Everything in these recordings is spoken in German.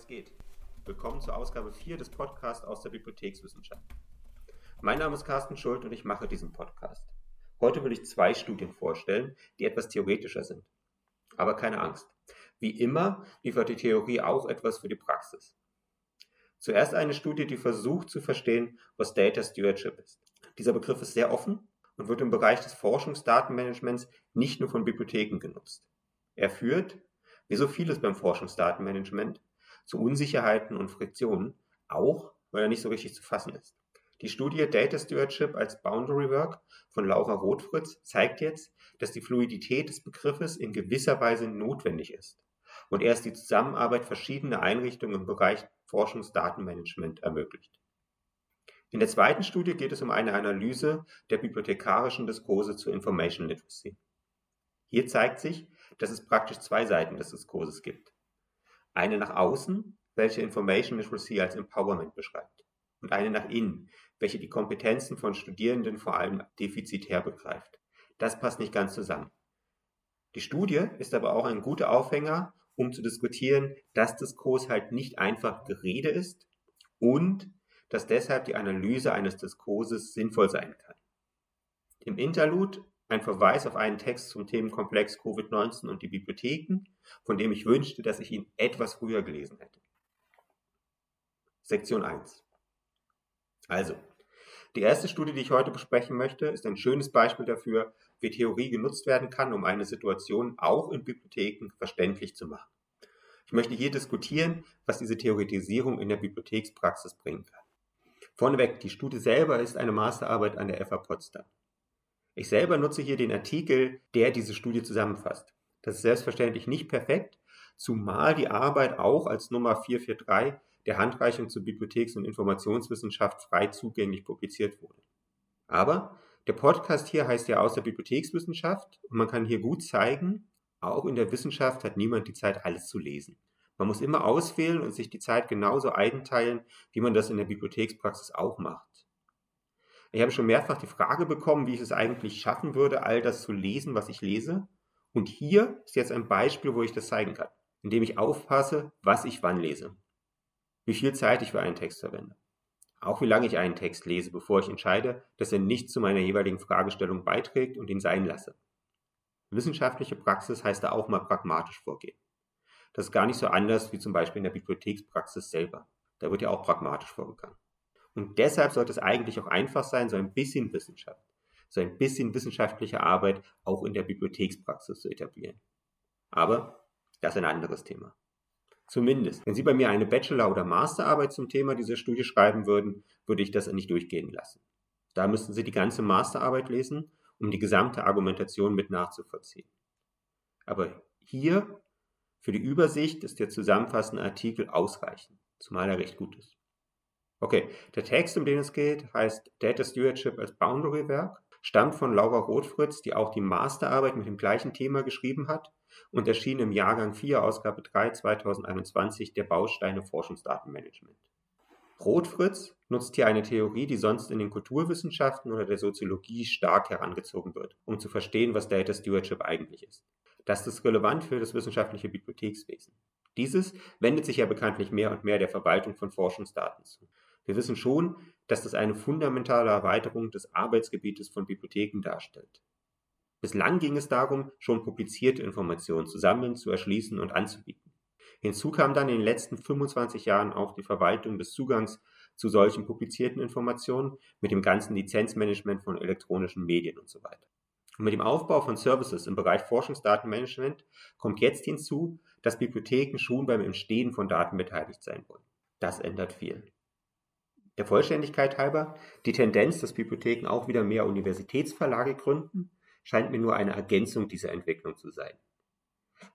was geht? Willkommen zur Ausgabe 4 des Podcasts aus der Bibliothekswissenschaft. Mein Name ist Carsten Schuld und ich mache diesen Podcast. Heute will ich zwei Studien vorstellen, die etwas theoretischer sind. Aber keine Angst. Wie immer liefert die Theorie auch etwas für die Praxis. Zuerst eine Studie, die versucht zu verstehen, was Data Stewardship ist. Dieser Begriff ist sehr offen und wird im Bereich des Forschungsdatenmanagements nicht nur von Bibliotheken genutzt. Er führt, wie so vieles beim Forschungsdatenmanagement, zu Unsicherheiten und Friktionen, auch weil er nicht so richtig zu fassen ist. Die Studie Data Stewardship als Boundary Work von Laura Rothfritz zeigt jetzt, dass die Fluidität des Begriffes in gewisser Weise notwendig ist und erst die Zusammenarbeit verschiedener Einrichtungen im Bereich Forschungsdatenmanagement ermöglicht. In der zweiten Studie geht es um eine Analyse der bibliothekarischen Diskurse zur Information Literacy. Hier zeigt sich, dass es praktisch zwei Seiten des Diskurses gibt. Eine nach außen, welche Information Literacy als Empowerment beschreibt, und eine nach innen, welche die Kompetenzen von Studierenden vor allem defizitär begreift. Das passt nicht ganz zusammen. Die Studie ist aber auch ein guter Aufhänger, um zu diskutieren, dass Diskurs halt nicht einfach Gerede ist und dass deshalb die Analyse eines Diskurses sinnvoll sein kann. Im Interlude ein Verweis auf einen Text zum Themenkomplex Covid-19 und die Bibliotheken, von dem ich wünschte, dass ich ihn etwas früher gelesen hätte. Sektion 1. Also, die erste Studie, die ich heute besprechen möchte, ist ein schönes Beispiel dafür, wie Theorie genutzt werden kann, um eine Situation auch in Bibliotheken verständlich zu machen. Ich möchte hier diskutieren, was diese Theoretisierung in der Bibliothekspraxis bringen kann. Vorneweg, die Studie selber ist eine Masterarbeit an der FA Potsdam. Ich selber nutze hier den Artikel, der diese Studie zusammenfasst. Das ist selbstverständlich nicht perfekt, zumal die Arbeit auch als Nummer 443 der Handreichung zur Bibliotheks- und Informationswissenschaft frei zugänglich publiziert wurde. Aber der Podcast hier heißt ja aus der Bibliothekswissenschaft und man kann hier gut zeigen, auch in der Wissenschaft hat niemand die Zeit, alles zu lesen. Man muss immer auswählen und sich die Zeit genauso einteilen, wie man das in der Bibliothekspraxis auch macht. Ich habe schon mehrfach die Frage bekommen, wie ich es eigentlich schaffen würde, all das zu lesen, was ich lese. Und hier ist jetzt ein Beispiel, wo ich das zeigen kann, indem ich aufpasse, was ich wann lese. Wie viel Zeit ich für einen Text verwende. Auch wie lange ich einen Text lese, bevor ich entscheide, dass er nicht zu meiner jeweiligen Fragestellung beiträgt und ihn sein lasse. Wissenschaftliche Praxis heißt da auch mal pragmatisch vorgehen. Das ist gar nicht so anders wie zum Beispiel in der Bibliothekspraxis selber. Da wird ja auch pragmatisch vorgegangen. Und deshalb sollte es eigentlich auch einfach sein, so ein bisschen Wissenschaft, so ein bisschen wissenschaftliche Arbeit auch in der Bibliothekspraxis zu etablieren. Aber das ist ein anderes Thema. Zumindest, wenn Sie bei mir eine Bachelor- oder Masterarbeit zum Thema dieser Studie schreiben würden, würde ich das nicht durchgehen lassen. Da müssten Sie die ganze Masterarbeit lesen, um die gesamte Argumentation mit nachzuvollziehen. Aber hier für die Übersicht ist der zusammenfassende Artikel ausreichend, zumal er recht gut ist. Okay, der Text, um den es geht, heißt Data Stewardship als Boundary Werk, stammt von Laura Rothfritz, die auch die Masterarbeit mit dem gleichen Thema geschrieben hat und erschien im Jahrgang 4, Ausgabe 3 2021 der Bausteine Forschungsdatenmanagement. Rothfritz nutzt hier eine Theorie, die sonst in den Kulturwissenschaften oder der Soziologie stark herangezogen wird, um zu verstehen, was Data Stewardship eigentlich ist. Das ist relevant für das wissenschaftliche Bibliothekswesen. Dieses wendet sich ja bekanntlich mehr und mehr der Verwaltung von Forschungsdaten zu. Wir wissen schon, dass das eine fundamentale Erweiterung des Arbeitsgebietes von Bibliotheken darstellt. Bislang ging es darum, schon publizierte Informationen zu sammeln, zu erschließen und anzubieten. Hinzu kam dann in den letzten 25 Jahren auch die Verwaltung des Zugangs zu solchen publizierten Informationen mit dem ganzen Lizenzmanagement von elektronischen Medien und so weiter. Und mit dem Aufbau von Services im Bereich Forschungsdatenmanagement kommt jetzt hinzu, dass Bibliotheken schon beim Entstehen von Daten beteiligt sein wollen. Das ändert viel. Der Vollständigkeit halber, die Tendenz, dass Bibliotheken auch wieder mehr Universitätsverlage gründen, scheint mir nur eine Ergänzung dieser Entwicklung zu sein.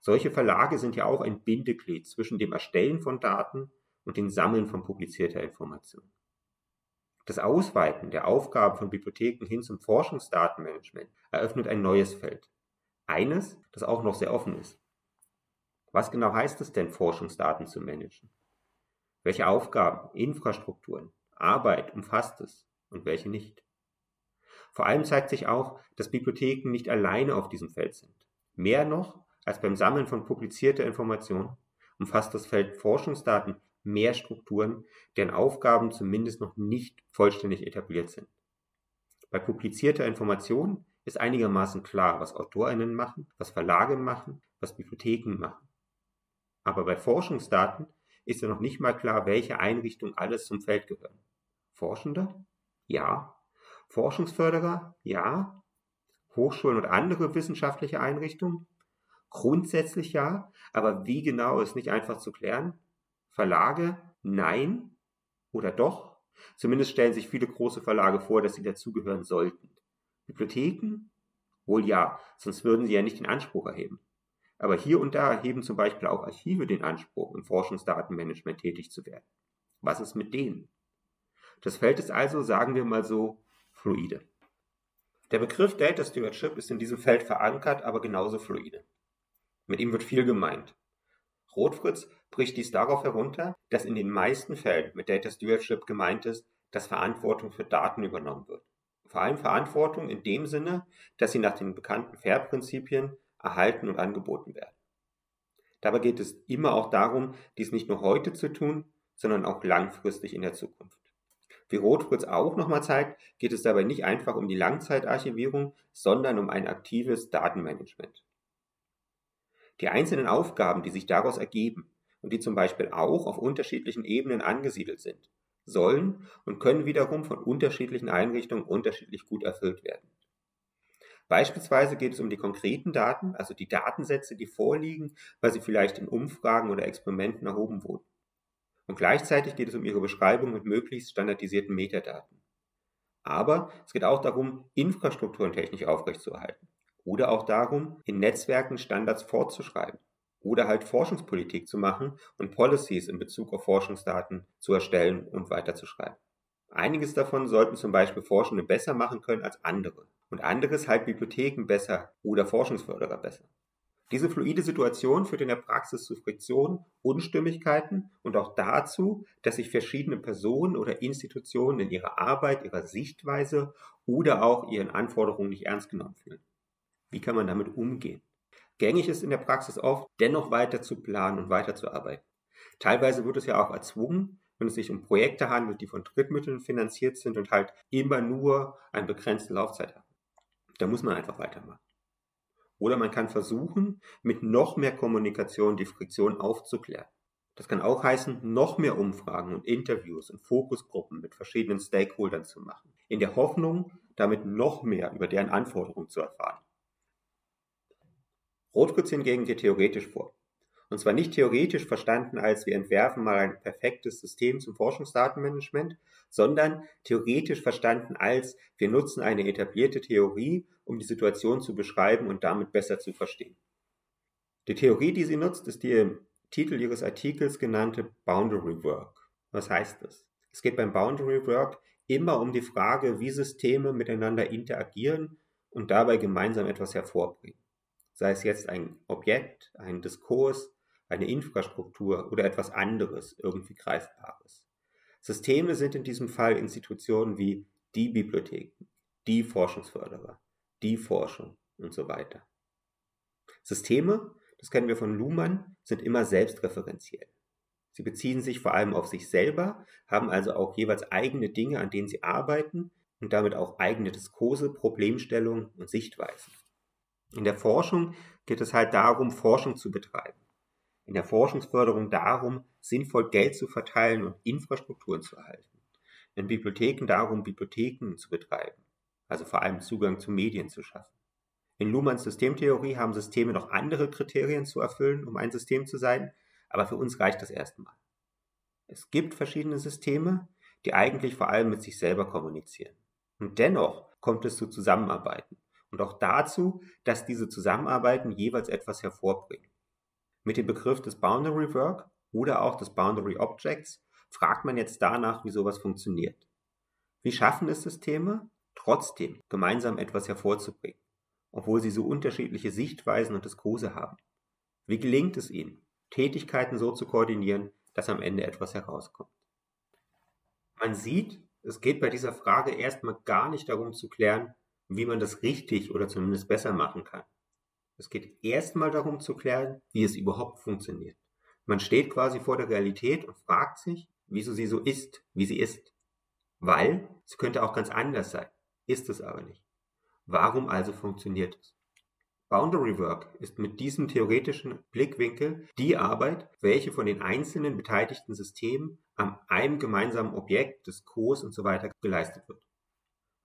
Solche Verlage sind ja auch ein Bindeglied zwischen dem Erstellen von Daten und dem Sammeln von publizierter Information. Das Ausweiten der Aufgaben von Bibliotheken hin zum Forschungsdatenmanagement eröffnet ein neues Feld. Eines, das auch noch sehr offen ist. Was genau heißt es denn, Forschungsdaten zu managen? Welche Aufgaben, Infrastrukturen, Arbeit umfasst es und welche nicht. Vor allem zeigt sich auch, dass Bibliotheken nicht alleine auf diesem Feld sind. Mehr noch als beim Sammeln von publizierter Information umfasst das Feld Forschungsdaten mehr Strukturen, deren Aufgaben zumindest noch nicht vollständig etabliert sind. Bei publizierter Information ist einigermaßen klar, was AutorInnen machen, was Verlage machen, was Bibliotheken machen. Aber bei Forschungsdaten ist ja noch nicht mal klar, welche Einrichtungen alles zum Feld gehören. Forschende? Ja. Forschungsförderer? Ja. Hochschulen und andere wissenschaftliche Einrichtungen? Grundsätzlich ja, aber wie genau ist nicht einfach zu klären. Verlage? Nein. Oder doch? Zumindest stellen sich viele große Verlage vor, dass sie dazugehören sollten. Bibliotheken? Wohl ja, sonst würden sie ja nicht den Anspruch erheben. Aber hier und da erheben zum Beispiel auch Archive den Anspruch, im Forschungsdatenmanagement tätig zu werden. Was ist mit denen? Das Feld ist also, sagen wir mal so, fluide. Der Begriff Data Stewardship ist in diesem Feld verankert, aber genauso fluide. Mit ihm wird viel gemeint. Rotfritz bricht dies darauf herunter, dass in den meisten Fällen mit Data Stewardship gemeint ist, dass Verantwortung für Daten übernommen wird. Vor allem Verantwortung in dem Sinne, dass sie nach den bekannten FAIR-Prinzipien erhalten und angeboten werden. Dabei geht es immer auch darum, dies nicht nur heute zu tun, sondern auch langfristig in der Zukunft. Wie Rotfritz auch nochmal zeigt, geht es dabei nicht einfach um die Langzeitarchivierung, sondern um ein aktives Datenmanagement. Die einzelnen Aufgaben, die sich daraus ergeben und die zum Beispiel auch auf unterschiedlichen Ebenen angesiedelt sind, sollen und können wiederum von unterschiedlichen Einrichtungen unterschiedlich gut erfüllt werden. Beispielsweise geht es um die konkreten Daten, also die Datensätze, die vorliegen, weil sie vielleicht in Umfragen oder Experimenten erhoben wurden. Und gleichzeitig geht es um ihre Beschreibung mit möglichst standardisierten Metadaten. Aber es geht auch darum, Infrastrukturen technisch aufrechtzuerhalten. Oder auch darum, in Netzwerken Standards fortzuschreiben. Oder halt Forschungspolitik zu machen und Policies in Bezug auf Forschungsdaten zu erstellen und weiterzuschreiben. Einiges davon sollten zum Beispiel Forschende besser machen können als andere. Und anderes halt Bibliotheken besser oder Forschungsförderer besser. Diese fluide Situation führt in der Praxis zu Friktionen, Unstimmigkeiten und auch dazu, dass sich verschiedene Personen oder Institutionen in ihrer Arbeit, ihrer Sichtweise oder auch ihren Anforderungen nicht ernst genommen fühlen. Wie kann man damit umgehen? Gängig ist in der Praxis oft, dennoch weiter zu planen und weiterzuarbeiten. Teilweise wird es ja auch erzwungen, wenn es sich um Projekte handelt, die von Drittmitteln finanziert sind und halt immer nur eine begrenzte Laufzeit haben. Da muss man einfach weitermachen. Oder man kann versuchen, mit noch mehr Kommunikation die Friktion aufzuklären. Das kann auch heißen, noch mehr Umfragen und Interviews und Fokusgruppen mit verschiedenen Stakeholdern zu machen, in der Hoffnung, damit noch mehr über deren Anforderungen zu erfahren. Rotkreuz hingegen geht theoretisch vor. Und zwar nicht theoretisch verstanden als wir entwerfen mal ein perfektes System zum Forschungsdatenmanagement, sondern theoretisch verstanden als wir nutzen eine etablierte Theorie, um die Situation zu beschreiben und damit besser zu verstehen. Die Theorie, die sie nutzt, ist die im Titel ihres Artikels genannte Boundary Work. Was heißt das? Es geht beim Boundary Work immer um die Frage, wie Systeme miteinander interagieren und dabei gemeinsam etwas hervorbringen. Sei es jetzt ein Objekt, ein Diskurs, eine Infrastruktur oder etwas anderes, irgendwie Greifbares. Systeme sind in diesem Fall Institutionen wie die Bibliotheken, die Forschungsförderer, die Forschung und so weiter. Systeme, das kennen wir von Luhmann, sind immer selbstreferenziell. Sie beziehen sich vor allem auf sich selber, haben also auch jeweils eigene Dinge, an denen sie arbeiten und damit auch eigene Diskurse, Problemstellungen und Sichtweisen. In der Forschung geht es halt darum, Forschung zu betreiben in der Forschungsförderung darum, sinnvoll Geld zu verteilen und Infrastrukturen zu erhalten. In Bibliotheken darum, Bibliotheken zu betreiben, also vor allem Zugang zu Medien zu schaffen. In Luhmanns Systemtheorie haben Systeme noch andere Kriterien zu erfüllen, um ein System zu sein, aber für uns reicht das erstmal. Es gibt verschiedene Systeme, die eigentlich vor allem mit sich selber kommunizieren. Und dennoch kommt es zu Zusammenarbeiten und auch dazu, dass diese Zusammenarbeiten jeweils etwas hervorbringen. Mit dem Begriff des Boundary Work oder auch des Boundary Objects fragt man jetzt danach, wie sowas funktioniert. Wie schaffen es Systeme, trotzdem gemeinsam etwas hervorzubringen, obwohl sie so unterschiedliche Sichtweisen und Diskurse haben? Wie gelingt es ihnen, Tätigkeiten so zu koordinieren, dass am Ende etwas herauskommt? Man sieht, es geht bei dieser Frage erstmal gar nicht darum zu klären, wie man das richtig oder zumindest besser machen kann. Es geht erstmal darum zu klären, wie es überhaupt funktioniert. Man steht quasi vor der Realität und fragt sich, wieso sie so ist, wie sie ist. Weil es könnte auch ganz anders sein, ist es aber nicht. Warum also funktioniert es? Boundary Work ist mit diesem theoretischen Blickwinkel die Arbeit, welche von den einzelnen beteiligten Systemen an einem gemeinsamen Objekt des Cos und so geleistet wird.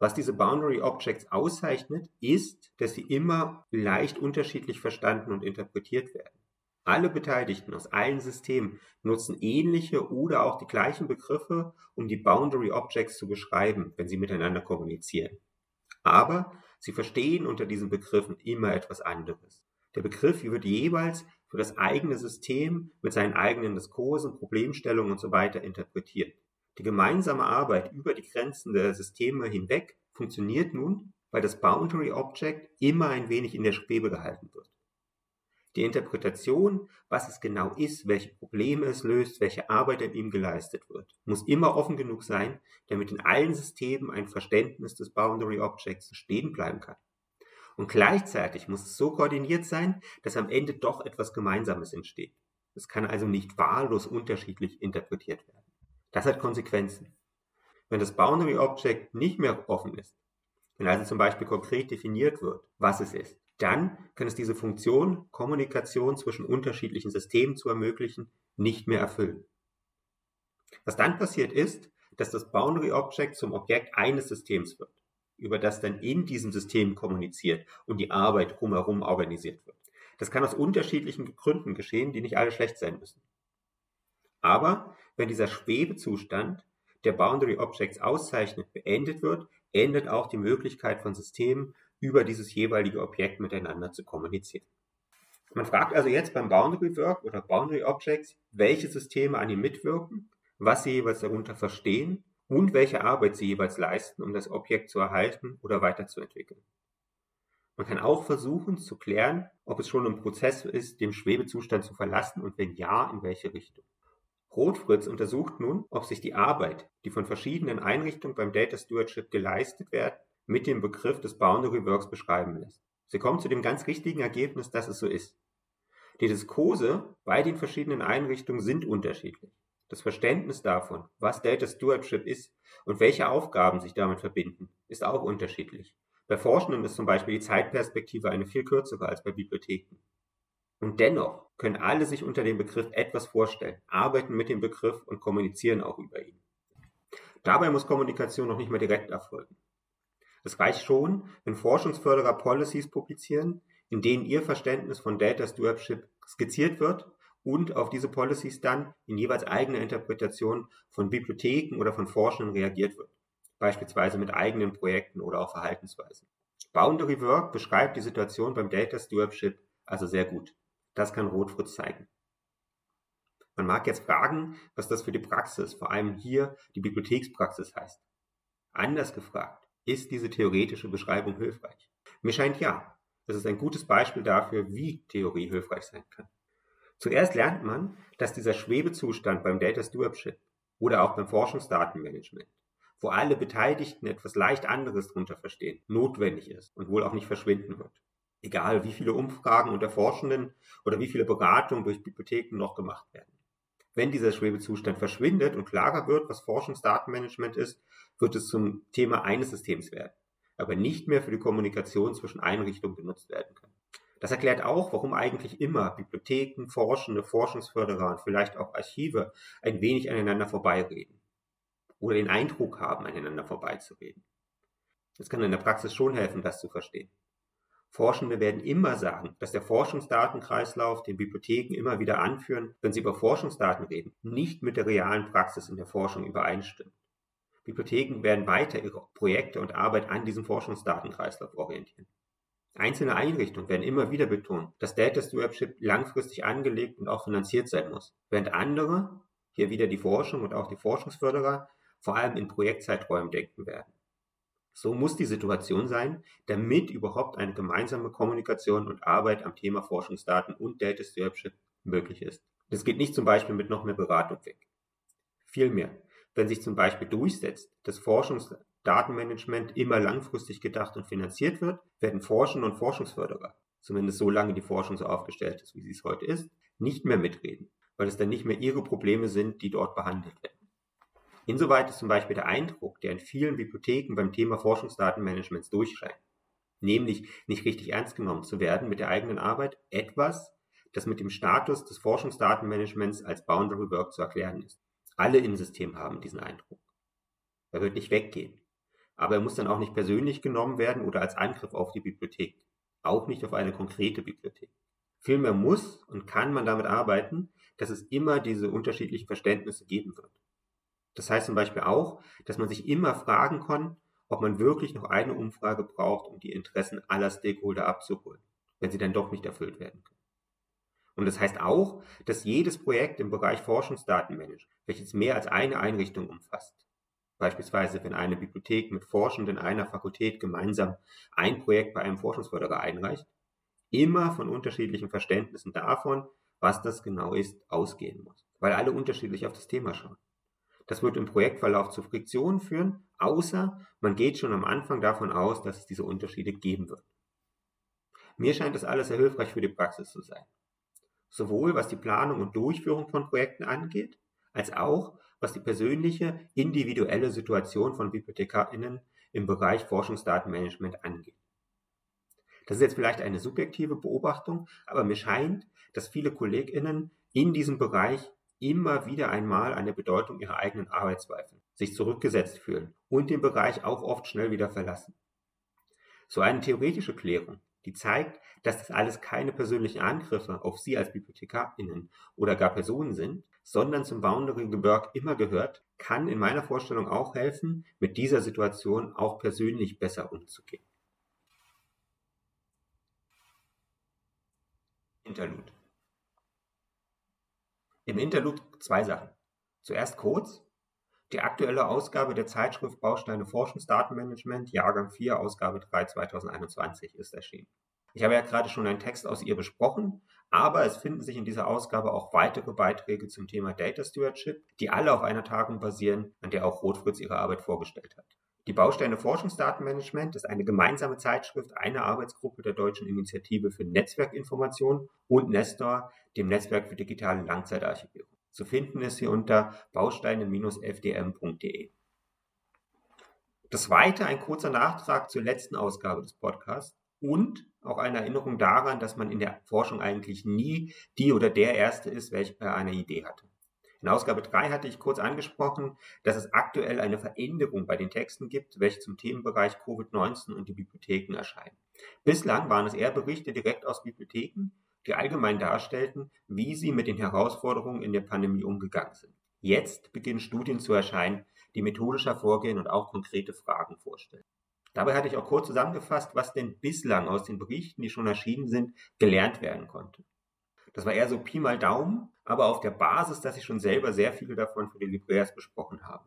Was diese Boundary Objects auszeichnet, ist, dass sie immer leicht unterschiedlich verstanden und interpretiert werden. Alle Beteiligten aus allen Systemen nutzen ähnliche oder auch die gleichen Begriffe, um die Boundary Objects zu beschreiben, wenn sie miteinander kommunizieren. Aber Sie verstehen unter diesen Begriffen immer etwas anderes. Der Begriff wird jeweils für das eigene System mit seinen eigenen Diskursen, Problemstellungen und so interpretiert. Die gemeinsame Arbeit über die Grenzen der Systeme hinweg funktioniert nun, weil das Boundary Object immer ein wenig in der Schwebe gehalten wird. Die Interpretation, was es genau ist, welche Probleme es löst, welche Arbeit an ihm geleistet wird, muss immer offen genug sein, damit in allen Systemen ein Verständnis des Boundary Objects stehen bleiben kann. Und gleichzeitig muss es so koordiniert sein, dass am Ende doch etwas Gemeinsames entsteht. Es kann also nicht wahllos unterschiedlich interpretiert werden. Das hat Konsequenzen. Wenn das Boundary Object nicht mehr offen ist, wenn also zum Beispiel konkret definiert wird, was es ist, dann kann es diese Funktion, Kommunikation zwischen unterschiedlichen Systemen zu ermöglichen, nicht mehr erfüllen. Was dann passiert ist, dass das Boundary Object zum Objekt eines Systems wird, über das dann in diesem System kommuniziert und die Arbeit drumherum organisiert wird. Das kann aus unterschiedlichen Gründen geschehen, die nicht alle schlecht sein müssen. Aber wenn dieser Schwebezustand der Boundary Objects auszeichnet, beendet wird, endet auch die Möglichkeit von Systemen, über dieses jeweilige Objekt miteinander zu kommunizieren. Man fragt also jetzt beim Boundary Work oder Boundary Objects, welche Systeme an ihm mitwirken, was sie jeweils darunter verstehen und welche Arbeit sie jeweils leisten, um das Objekt zu erhalten oder weiterzuentwickeln. Man kann auch versuchen zu klären, ob es schon im Prozess ist, den Schwebezustand zu verlassen und wenn ja, in welche Richtung. Rotfritz untersucht nun, ob sich die Arbeit, die von verschiedenen Einrichtungen beim Data Stewardship geleistet wird, mit dem Begriff des Boundary Works beschreiben lässt. Sie kommt zu dem ganz richtigen Ergebnis, dass es so ist. Die Diskurse bei den verschiedenen Einrichtungen sind unterschiedlich. Das Verständnis davon, was Data Stewardship ist und welche Aufgaben sich damit verbinden, ist auch unterschiedlich. Bei Forschenden ist zum Beispiel die Zeitperspektive eine viel kürzere als bei Bibliotheken. Und dennoch können alle sich unter dem Begriff etwas vorstellen, arbeiten mit dem Begriff und kommunizieren auch über ihn. Dabei muss Kommunikation noch nicht mehr direkt erfolgen. Es reicht schon, wenn Forschungsförderer Policies publizieren, in denen ihr Verständnis von Data Stewardship skizziert wird und auf diese Policies dann in jeweils eigener Interpretation von Bibliotheken oder von Forschenden reagiert wird, beispielsweise mit eigenen Projekten oder auch Verhaltensweisen. Boundary Work beschreibt die Situation beim Data Stewardship also sehr gut. Das kann Rotfritz zeigen. Man mag jetzt fragen, was das für die Praxis, vor allem hier die Bibliothekspraxis heißt. Anders gefragt, ist diese theoretische Beschreibung hilfreich? Mir scheint ja. Das ist ein gutes Beispiel dafür, wie Theorie hilfreich sein kann. Zuerst lernt man, dass dieser Schwebezustand beim Data Stewardship oder auch beim Forschungsdatenmanagement, wo alle Beteiligten etwas leicht anderes darunter verstehen, notwendig ist und wohl auch nicht verschwinden wird. Egal wie viele Umfragen unter Forschenden oder wie viele Beratungen durch Bibliotheken noch gemacht werden. Wenn dieser Schwebezustand verschwindet und klarer wird, was Forschungsdatenmanagement ist, wird es zum Thema eines Systems werden, aber nicht mehr für die Kommunikation zwischen Einrichtungen benutzt werden können. Das erklärt auch, warum eigentlich immer Bibliotheken, Forschende, Forschungsförderer und vielleicht auch Archive ein wenig aneinander vorbeireden oder den Eindruck haben, aneinander vorbeizureden. Es kann in der Praxis schon helfen, das zu verstehen. Forschende werden immer sagen, dass der Forschungsdatenkreislauf, den Bibliotheken immer wieder anführen, wenn sie über Forschungsdaten reden, nicht mit der realen Praxis in der Forschung übereinstimmt. Bibliotheken werden weiter ihre Projekte und Arbeit an diesem Forschungsdatenkreislauf orientieren. Einzelne Einrichtungen werden immer wieder betonen, dass Data Stewardship langfristig angelegt und auch finanziert sein muss, während andere, hier wieder die Forschung und auch die Forschungsförderer, vor allem in Projektzeiträumen denken werden. So muss die Situation sein, damit überhaupt eine gemeinsame Kommunikation und Arbeit am Thema Forschungsdaten und Data Stewardship möglich ist. Das geht nicht zum Beispiel mit noch mehr Beratung weg. Vielmehr, wenn sich zum Beispiel durchsetzt, dass Forschungsdatenmanagement immer langfristig gedacht und finanziert wird, werden Forschende und Forschungsförderer, zumindest solange die Forschung so aufgestellt ist, wie sie es heute ist, nicht mehr mitreden, weil es dann nicht mehr ihre Probleme sind, die dort behandelt werden. Insoweit ist zum Beispiel der Eindruck, der in vielen Bibliotheken beim Thema Forschungsdatenmanagements durchscheint, nämlich nicht richtig ernst genommen zu werden mit der eigenen Arbeit, etwas, das mit dem Status des Forschungsdatenmanagements als Boundary Work zu erklären ist. Alle im System haben diesen Eindruck. Er wird nicht weggehen. Aber er muss dann auch nicht persönlich genommen werden oder als Angriff auf die Bibliothek. Auch nicht auf eine konkrete Bibliothek. Vielmehr muss und kann man damit arbeiten, dass es immer diese unterschiedlichen Verständnisse geben wird. Das heißt zum Beispiel auch, dass man sich immer fragen kann, ob man wirklich noch eine Umfrage braucht, um die Interessen aller Stakeholder abzuholen, wenn sie dann doch nicht erfüllt werden können. Und das heißt auch, dass jedes Projekt im Bereich Forschungsdatenmanagement, welches mehr als eine Einrichtung umfasst, beispielsweise wenn eine Bibliothek mit Forschenden einer Fakultät gemeinsam ein Projekt bei einem Forschungsförderer einreicht, immer von unterschiedlichen Verständnissen davon, was das genau ist, ausgehen muss, weil alle unterschiedlich auf das Thema schauen. Das wird im Projektverlauf zu Friktionen führen, außer man geht schon am Anfang davon aus, dass es diese Unterschiede geben wird. Mir scheint das alles sehr hilfreich für die Praxis zu sein sowohl was die Planung und Durchführung von Projekten angeht, als auch was die persönliche, individuelle Situation von BibliothekarInnen im Bereich Forschungsdatenmanagement angeht. Das ist jetzt vielleicht eine subjektive Beobachtung, aber mir scheint, dass viele KollegInnen in diesem Bereich immer wieder einmal an der Bedeutung ihrer eigenen Arbeit zweifeln, sich zurückgesetzt fühlen und den Bereich auch oft schnell wieder verlassen. So eine theoretische Klärung die zeigt, dass das alles keine persönlichen Angriffe auf Sie als BibliothekarInnen oder gar Personen sind, sondern zum Boundary Work immer gehört, kann in meiner Vorstellung auch helfen, mit dieser Situation auch persönlich besser umzugehen. Interlude. Im Interlude zwei Sachen. Zuerst kurz, die aktuelle Ausgabe der Zeitschrift Bausteine Forschungsdatenmanagement, Jahrgang 4, Ausgabe 3 2021 ist erschienen. Ich habe ja gerade schon einen Text aus ihr besprochen, aber es finden sich in dieser Ausgabe auch weitere Beiträge zum Thema Data Stewardship, die alle auf einer Tagung basieren, an der auch Rotfritz ihre Arbeit vorgestellt hat. Die Bausteine Forschungsdatenmanagement ist eine gemeinsame Zeitschrift einer Arbeitsgruppe der Deutschen Initiative für Netzwerkinformation und Nestor, dem Netzwerk für digitale Langzeitarchivierung. Zu finden ist sie unter bausteine-fdm.de. Das zweite ein kurzer Nachtrag zur letzten Ausgabe des Podcasts und auch eine Erinnerung daran, dass man in der Forschung eigentlich nie die oder der Erste ist, welcher eine Idee hatte. In Ausgabe 3 hatte ich kurz angesprochen, dass es aktuell eine Veränderung bei den Texten gibt, welche zum Themenbereich Covid-19 und die Bibliotheken erscheinen. Bislang waren es eher Berichte direkt aus Bibliotheken, die allgemein darstellten, wie sie mit den Herausforderungen in der Pandemie umgegangen sind. Jetzt beginnen Studien zu erscheinen, die methodischer vorgehen und auch konkrete Fragen vorstellen. Dabei hatte ich auch kurz zusammengefasst, was denn bislang aus den Berichten, die schon erschienen sind, gelernt werden konnte. Das war eher so Pi mal Daumen, aber auf der Basis, dass ich schon selber sehr viele davon für die Libraires besprochen habe.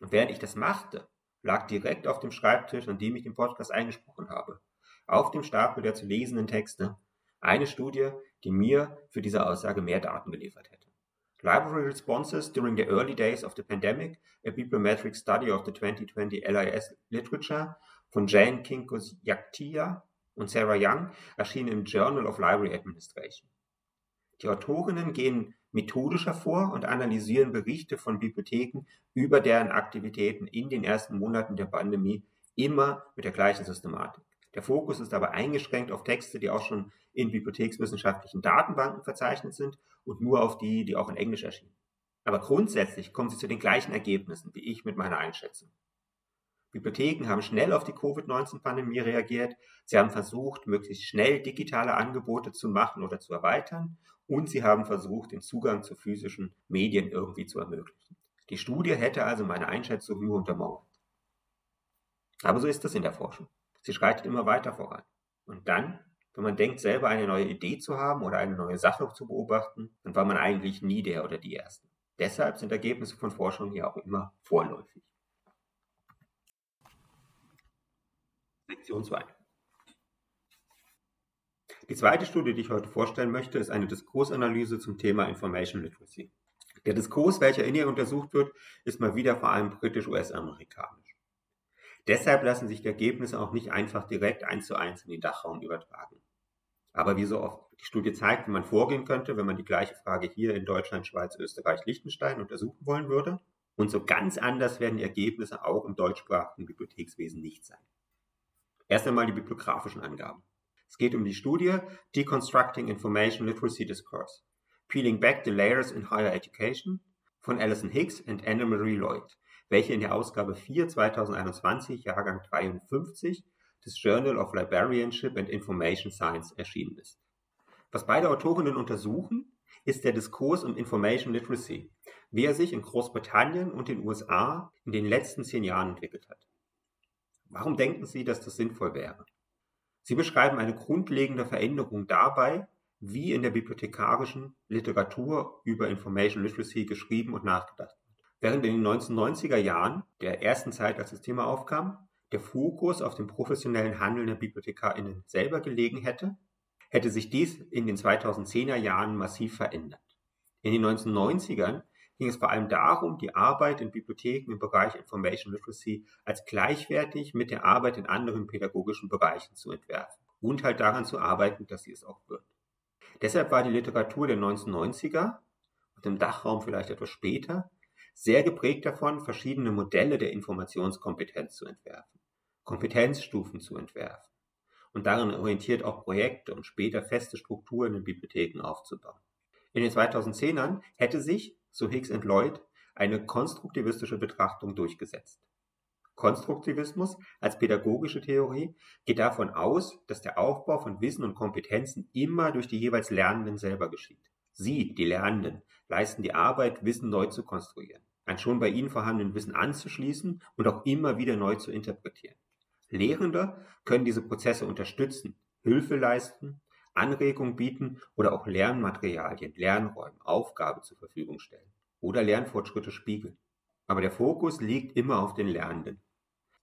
Und während ich das machte, lag direkt auf dem Schreibtisch, an dem ich den Podcast eingesprochen habe, auf dem Stapel der zu lesenden Texte, eine Studie, die mir für diese Aussage mehr Daten geliefert hätte. Library Responses During the Early Days of the Pandemic, a Bibliometric Study of the 2020 LIS Literature von Jane Kinkos Yaktia und Sarah Young erschien im Journal of Library Administration. Die Autorinnen gehen methodischer vor und analysieren Berichte von Bibliotheken über deren Aktivitäten in den ersten Monaten der Pandemie immer mit der gleichen Systematik. Der Fokus ist aber eingeschränkt auf Texte, die auch schon in bibliothekswissenschaftlichen Datenbanken verzeichnet sind und nur auf die, die auch in Englisch erschienen. Aber grundsätzlich kommen sie zu den gleichen Ergebnissen wie ich mit meiner Einschätzung. Bibliotheken haben schnell auf die Covid-19-Pandemie reagiert. Sie haben versucht, möglichst schnell digitale Angebote zu machen oder zu erweitern. Und sie haben versucht, den Zugang zu physischen Medien irgendwie zu ermöglichen. Die Studie hätte also meine Einschätzung nur untermauert. Aber so ist das in der Forschung. Sie schreitet immer weiter voran. Und dann, wenn man denkt, selber eine neue Idee zu haben oder eine neue Sache zu beobachten, dann war man eigentlich nie der oder die Erste. Deshalb sind Ergebnisse von Forschung ja auch immer vorläufig. Sektion 2. Die zweite Studie, die ich heute vorstellen möchte, ist eine Diskursanalyse zum Thema Information Literacy. Der Diskurs, welcher in ihr untersucht wird, ist mal wieder vor allem britisch-US-amerikanisch. Deshalb lassen sich die Ergebnisse auch nicht einfach direkt eins zu eins in den Dachraum übertragen. Aber wie so oft, Die Studie zeigt, wie man vorgehen könnte, wenn man die gleiche Frage hier in Deutschland, Schweiz, Österreich, Liechtenstein untersuchen wollen würde. Und so ganz anders werden die Ergebnisse auch im deutschsprachigen Bibliothekswesen nicht sein. Erst einmal die bibliografischen Angaben. Es geht um die Studie Deconstructing Information Literacy Discourse, Peeling Back the Layers in Higher Education von Alison Hicks und Anne-Marie Lloyd, welche in der Ausgabe 4 2021, Jahrgang 53 des Journal of Librarianship and Information Science erschienen ist. Was beide Autorinnen untersuchen, ist der Diskurs um Information Literacy, wie er sich in Großbritannien und den USA in den letzten zehn Jahren entwickelt hat. Warum denken Sie, dass das sinnvoll wäre? Sie beschreiben eine grundlegende Veränderung dabei, wie in der bibliothekarischen Literatur über Information Literacy geschrieben und nachgedacht wird. Während in den 1990er Jahren, der ersten Zeit, als das Thema aufkam, der Fokus auf dem professionellen Handeln der BibliothekarInnen selber gelegen hätte, hätte sich dies in den 2010er Jahren massiv verändert. In den 1990ern ging es vor allem darum, die Arbeit in Bibliotheken im Bereich Information Literacy als gleichwertig mit der Arbeit in anderen pädagogischen Bereichen zu entwerfen und halt daran zu arbeiten, dass sie es auch wird. Deshalb war die Literatur der 1990er und im Dachraum vielleicht etwas später sehr geprägt davon, verschiedene Modelle der Informationskompetenz zu entwerfen, Kompetenzstufen zu entwerfen und darin orientiert auch Projekte und später feste Strukturen in Bibliotheken aufzubauen. In den 2010ern hätte sich, so Higgs und Lloyd, eine konstruktivistische Betrachtung durchgesetzt. Konstruktivismus als pädagogische Theorie geht davon aus, dass der Aufbau von Wissen und Kompetenzen immer durch die jeweils Lernenden selber geschieht. Sie, die Lernenden, leisten die Arbeit, Wissen neu zu konstruieren, ein schon bei ihnen vorhandenen Wissen anzuschließen und auch immer wieder neu zu interpretieren. Lehrende können diese Prozesse unterstützen, Hilfe leisten, Anregungen bieten oder auch Lernmaterialien, Lernräume, Aufgabe zur Verfügung stellen oder Lernfortschritte spiegeln. Aber der Fokus liegt immer auf den Lernenden.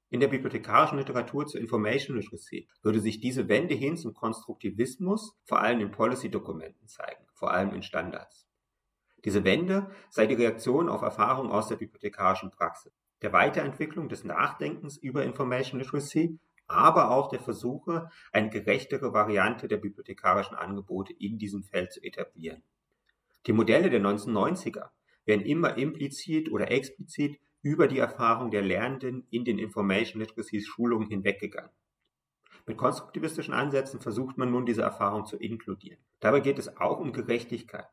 In der bibliothekarischen Literatur zur Information Literacy würde sich diese Wende hin zum Konstruktivismus vor allem in Policy-Dokumenten zeigen, vor allem in Standards. Diese Wende sei die Reaktion auf Erfahrungen aus der bibliothekarischen Praxis, der Weiterentwicklung des Nachdenkens über Information Literacy, aber auch der Versuche, eine gerechtere Variante der bibliothekarischen Angebote in diesem Feld zu etablieren. Die Modelle der 1990er werden immer implizit oder explizit über die Erfahrung der Lernenden in den Information Literacy Schulungen hinweggegangen. Mit konstruktivistischen Ansätzen versucht man nun diese Erfahrung zu inkludieren. Dabei geht es auch um Gerechtigkeit.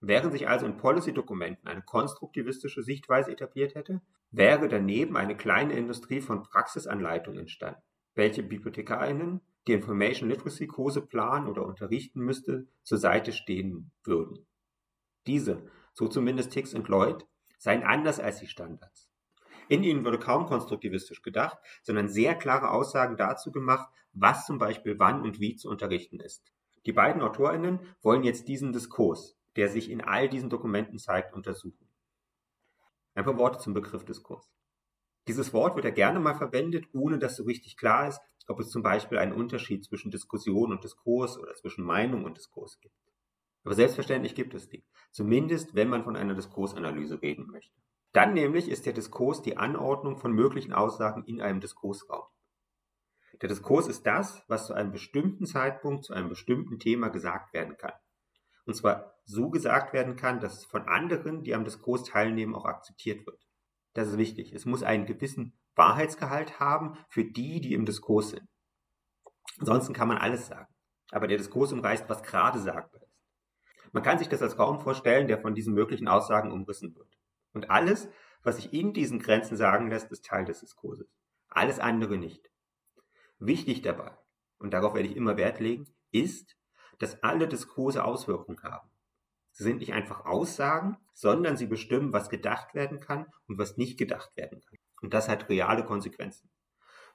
Während sich also in Policy-Dokumenten eine konstruktivistische Sichtweise etabliert hätte, wäre daneben eine kleine Industrie von Praxisanleitungen entstanden, welche BibliothekarInnen, die Information Literacy Kurse planen oder unterrichten müsste, zur Seite stehen würden. Diese, so zumindest Hicks und Lloyd, seien anders als die Standards. In ihnen wurde kaum konstruktivistisch gedacht, sondern sehr klare Aussagen dazu gemacht, was zum Beispiel wann und wie zu unterrichten ist. Die beiden AutorInnen wollen jetzt diesen Diskurs, der sich in all diesen Dokumenten zeigt, untersuchen. Ein paar Worte zum Begriff Diskurs. Dieses Wort wird ja gerne mal verwendet, ohne dass so richtig klar ist, ob es zum Beispiel einen Unterschied zwischen Diskussion und Diskurs oder zwischen Meinung und Diskurs gibt. Aber selbstverständlich gibt es die. Zumindest, wenn man von einer Diskursanalyse reden möchte. Dann nämlich ist der Diskurs die Anordnung von möglichen Aussagen in einem Diskursraum. Der Diskurs ist das, was zu einem bestimmten Zeitpunkt zu einem bestimmten Thema gesagt werden kann. Und zwar so gesagt werden kann, dass es von anderen, die am Diskurs teilnehmen, auch akzeptiert wird. Das ist wichtig. Es muss einen gewissen Wahrheitsgehalt haben für die, die im Diskurs sind. Ansonsten kann man alles sagen. Aber der Diskurs umreißt, was gerade sagbar ist. Man kann sich das als Raum vorstellen, der von diesen möglichen Aussagen umrissen wird. Und alles, was sich in diesen Grenzen sagen lässt, ist Teil des Diskurses. Alles andere nicht. Wichtig dabei, und darauf werde ich immer Wert legen, ist, dass alle Diskurse Auswirkungen haben. Sie sind nicht einfach Aussagen, sondern sie bestimmen, was gedacht werden kann und was nicht gedacht werden kann. Und das hat reale Konsequenzen.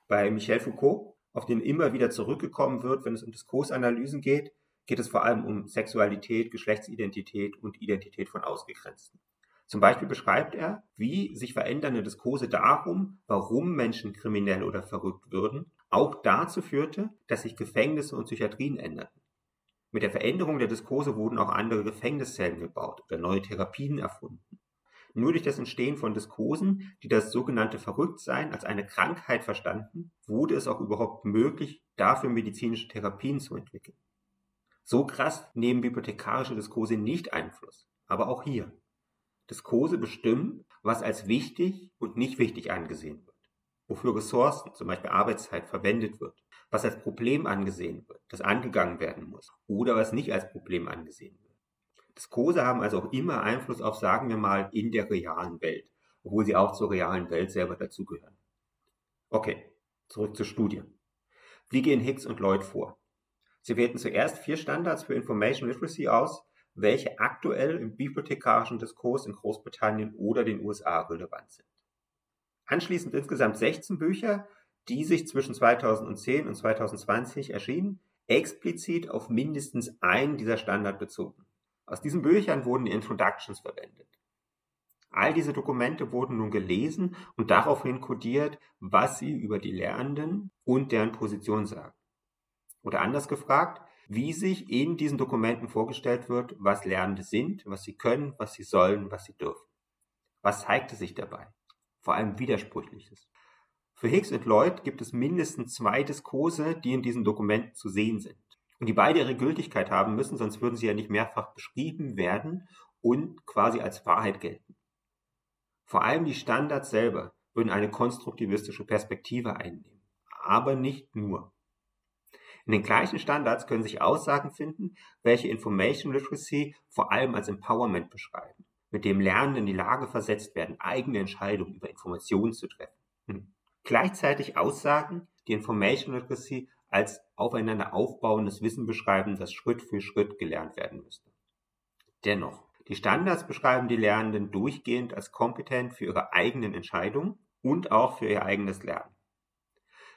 Bei Michel Foucault, auf den immer wieder zurückgekommen wird, wenn es um Diskursanalysen geht, geht es vor allem um Sexualität, Geschlechtsidentität und Identität von Ausgegrenzten. Zum Beispiel beschreibt er, wie sich verändernde Diskurse darum, warum Menschen kriminell oder verrückt würden, auch dazu führte, dass sich Gefängnisse und Psychiatrien änderten. Mit der Veränderung der Diskurse wurden auch andere Gefängniszellen gebaut oder neue Therapien erfunden. Nur durch das Entstehen von Diskursen, die das sogenannte Verrücktsein als eine Krankheit verstanden, wurde es auch überhaupt möglich, dafür medizinische Therapien zu entwickeln. So krass nehmen bibliothekarische Diskurse nicht Einfluss. Aber auch hier. Diskurse bestimmen, was als wichtig und nicht wichtig angesehen wird. Wofür Ressourcen, zum Beispiel Arbeitszeit, verwendet wird. Was als Problem angesehen wird, das angegangen werden muss. Oder was nicht als Problem angesehen wird. Diskurse haben also auch immer Einfluss auf, sagen wir mal, in der realen Welt. Obwohl sie auch zur realen Welt selber dazugehören. Okay, zurück zur Studie. Wie gehen Hicks und Lloyd vor? Sie wählten zuerst vier Standards für Information Literacy aus, welche aktuell im bibliothekarischen Diskurs in Großbritannien oder den USA relevant sind. Anschließend insgesamt 16 Bücher, die sich zwischen 2010 und 2020 erschienen, explizit auf mindestens einen dieser Standard bezogen. Aus diesen Büchern wurden die Introductions verwendet. All diese Dokumente wurden nun gelesen und daraufhin kodiert, was sie über die Lernenden und deren Position sagen. Oder anders gefragt, wie sich in diesen Dokumenten vorgestellt wird, was Lernende sind, was sie können, was sie sollen, was sie dürfen. Was zeigte sich dabei? Vor allem Widersprüchliches. Für Higgs und Lloyd gibt es mindestens zwei Diskurse, die in diesen Dokumenten zu sehen sind. Und die beide ihre Gültigkeit haben müssen, sonst würden sie ja nicht mehrfach beschrieben werden und quasi als Wahrheit gelten. Vor allem die Standards selber würden eine konstruktivistische Perspektive einnehmen, aber nicht nur. In den gleichen Standards können sich Aussagen finden, welche Information Literacy vor allem als Empowerment beschreiben, mit dem Lernende in die Lage versetzt werden, eigene Entscheidungen über Informationen zu treffen. Hm. Gleichzeitig Aussagen, die Information Literacy als aufeinander aufbauendes Wissen beschreiben, das Schritt für Schritt gelernt werden müsste. Dennoch, die Standards beschreiben die Lernenden durchgehend als kompetent für ihre eigenen Entscheidungen und auch für ihr eigenes Lernen.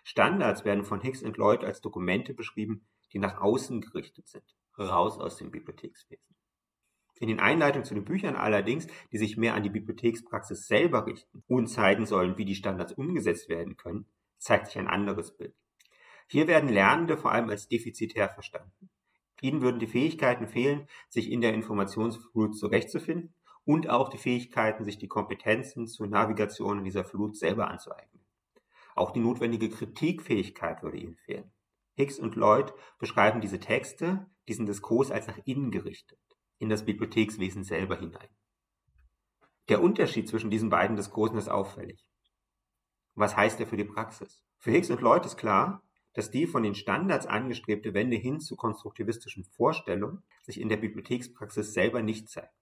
Standards werden von Hicks und Lloyd als Dokumente beschrieben, die nach außen gerichtet sind, raus aus dem Bibliothekswesen. In den Einleitungen zu den Büchern allerdings, die sich mehr an die Bibliothekspraxis selber richten und zeigen sollen, wie die Standards umgesetzt werden können, zeigt sich ein anderes Bild. Hier werden Lernende vor allem als defizitär verstanden. Ihnen würden die Fähigkeiten fehlen, sich in der Informationsflut zurechtzufinden und auch die Fähigkeiten, sich die Kompetenzen zur Navigation in dieser Flut selber anzueignen. Auch die notwendige Kritikfähigkeit würde ihnen fehlen. Hicks und Lloyd beschreiben diese Texte, diesen Diskurs als nach innen gerichtet, in das Bibliothekswesen selber hinein. Der Unterschied zwischen diesen beiden Diskursen ist auffällig. Was heißt er für die Praxis? Für Hicks und Lloyd ist klar, dass die von den Standards angestrebte Wende hin zu konstruktivistischen Vorstellungen sich in der Bibliothekspraxis selber nicht zeigt.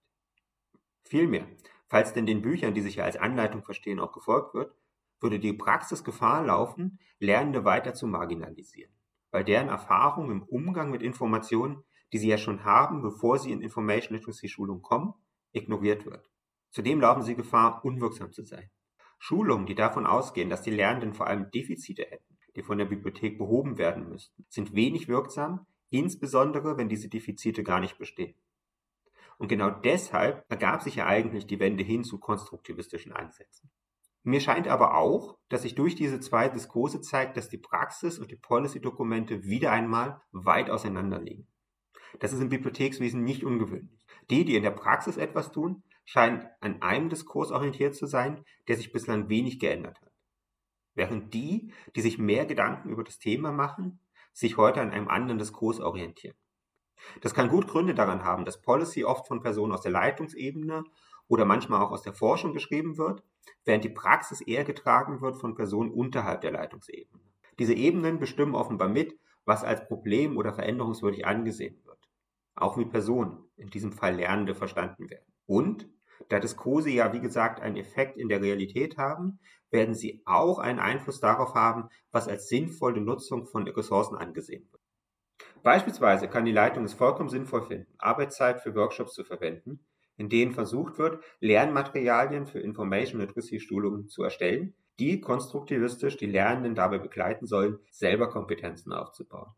Vielmehr, falls denn den Büchern, die sich ja als Anleitung verstehen, auch gefolgt wird, würde die Praxis Gefahr laufen, Lernende weiter zu marginalisieren, weil deren Erfahrung im Umgang mit Informationen, die sie ja schon haben, bevor sie in Information Literacy Schulung kommen, ignoriert wird. Zudem laufen sie Gefahr, unwirksam zu sein. Schulungen, die davon ausgehen, dass die Lernenden vor allem Defizite hätten, die von der Bibliothek behoben werden müssten, sind wenig wirksam, insbesondere wenn diese Defizite gar nicht bestehen. Und genau deshalb ergab sich ja eigentlich die Wende hin zu konstruktivistischen Ansätzen. Mir scheint aber auch, dass sich durch diese zwei Diskurse zeigt, dass die Praxis und die Policy-Dokumente wieder einmal weit auseinander liegen. Das ist im Bibliothekswesen nicht ungewöhnlich. Die, die in der Praxis etwas tun, scheinen an einem Diskurs orientiert zu sein, der sich bislang wenig geändert hat. Während die, die sich mehr Gedanken über das Thema machen, sich heute an einem anderen Diskurs orientieren. Das kann gut Gründe daran haben, dass Policy oft von Personen aus der Leitungsebene oder manchmal auch aus der Forschung geschrieben wird, während die Praxis eher getragen wird von Personen unterhalb der Leitungsebene. Diese Ebenen bestimmen offenbar mit, was als Problem oder veränderungswürdig angesehen wird. Auch wie Personen, in diesem Fall Lernende, verstanden werden. Und, da Diskurse ja wie gesagt einen Effekt in der Realität haben, werden sie auch einen Einfluss darauf haben, was als sinnvolle Nutzung von Ressourcen angesehen wird. Beispielsweise kann die Leitung es vollkommen sinnvoll finden, Arbeitszeit für Workshops zu verwenden, in denen versucht wird, Lernmaterialien für Information Literacy Schulungen zu erstellen, die konstruktivistisch die Lernenden dabei begleiten sollen, selber Kompetenzen aufzubauen.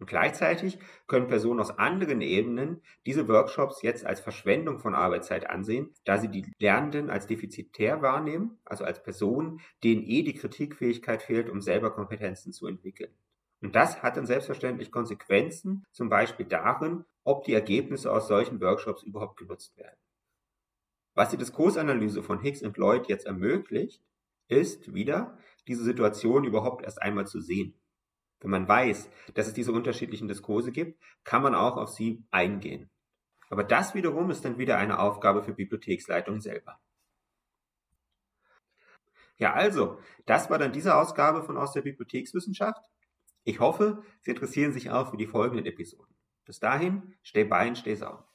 Und gleichzeitig können Personen aus anderen Ebenen diese Workshops jetzt als Verschwendung von Arbeitszeit ansehen, da sie die Lernenden als defizitär wahrnehmen, also als Personen, denen eh die Kritikfähigkeit fehlt, um selber Kompetenzen zu entwickeln. Und das hat dann selbstverständlich Konsequenzen, zum Beispiel darin, ob die Ergebnisse aus solchen Workshops überhaupt genutzt werden. Was die Diskursanalyse von Hicks und Lloyd jetzt ermöglicht, ist wieder, diese Situation überhaupt erst einmal zu sehen. Wenn man weiß, dass es diese unterschiedlichen Diskurse gibt, kann man auch auf sie eingehen. Aber das wiederum ist dann wieder eine Aufgabe für Bibliotheksleitungen selber. Ja, also, das war dann diese Ausgabe von aus der Bibliothekswissenschaft. Ich hoffe, Sie interessieren sich auch für die folgenden Episoden. Bis dahin, stay bei und stay sauber.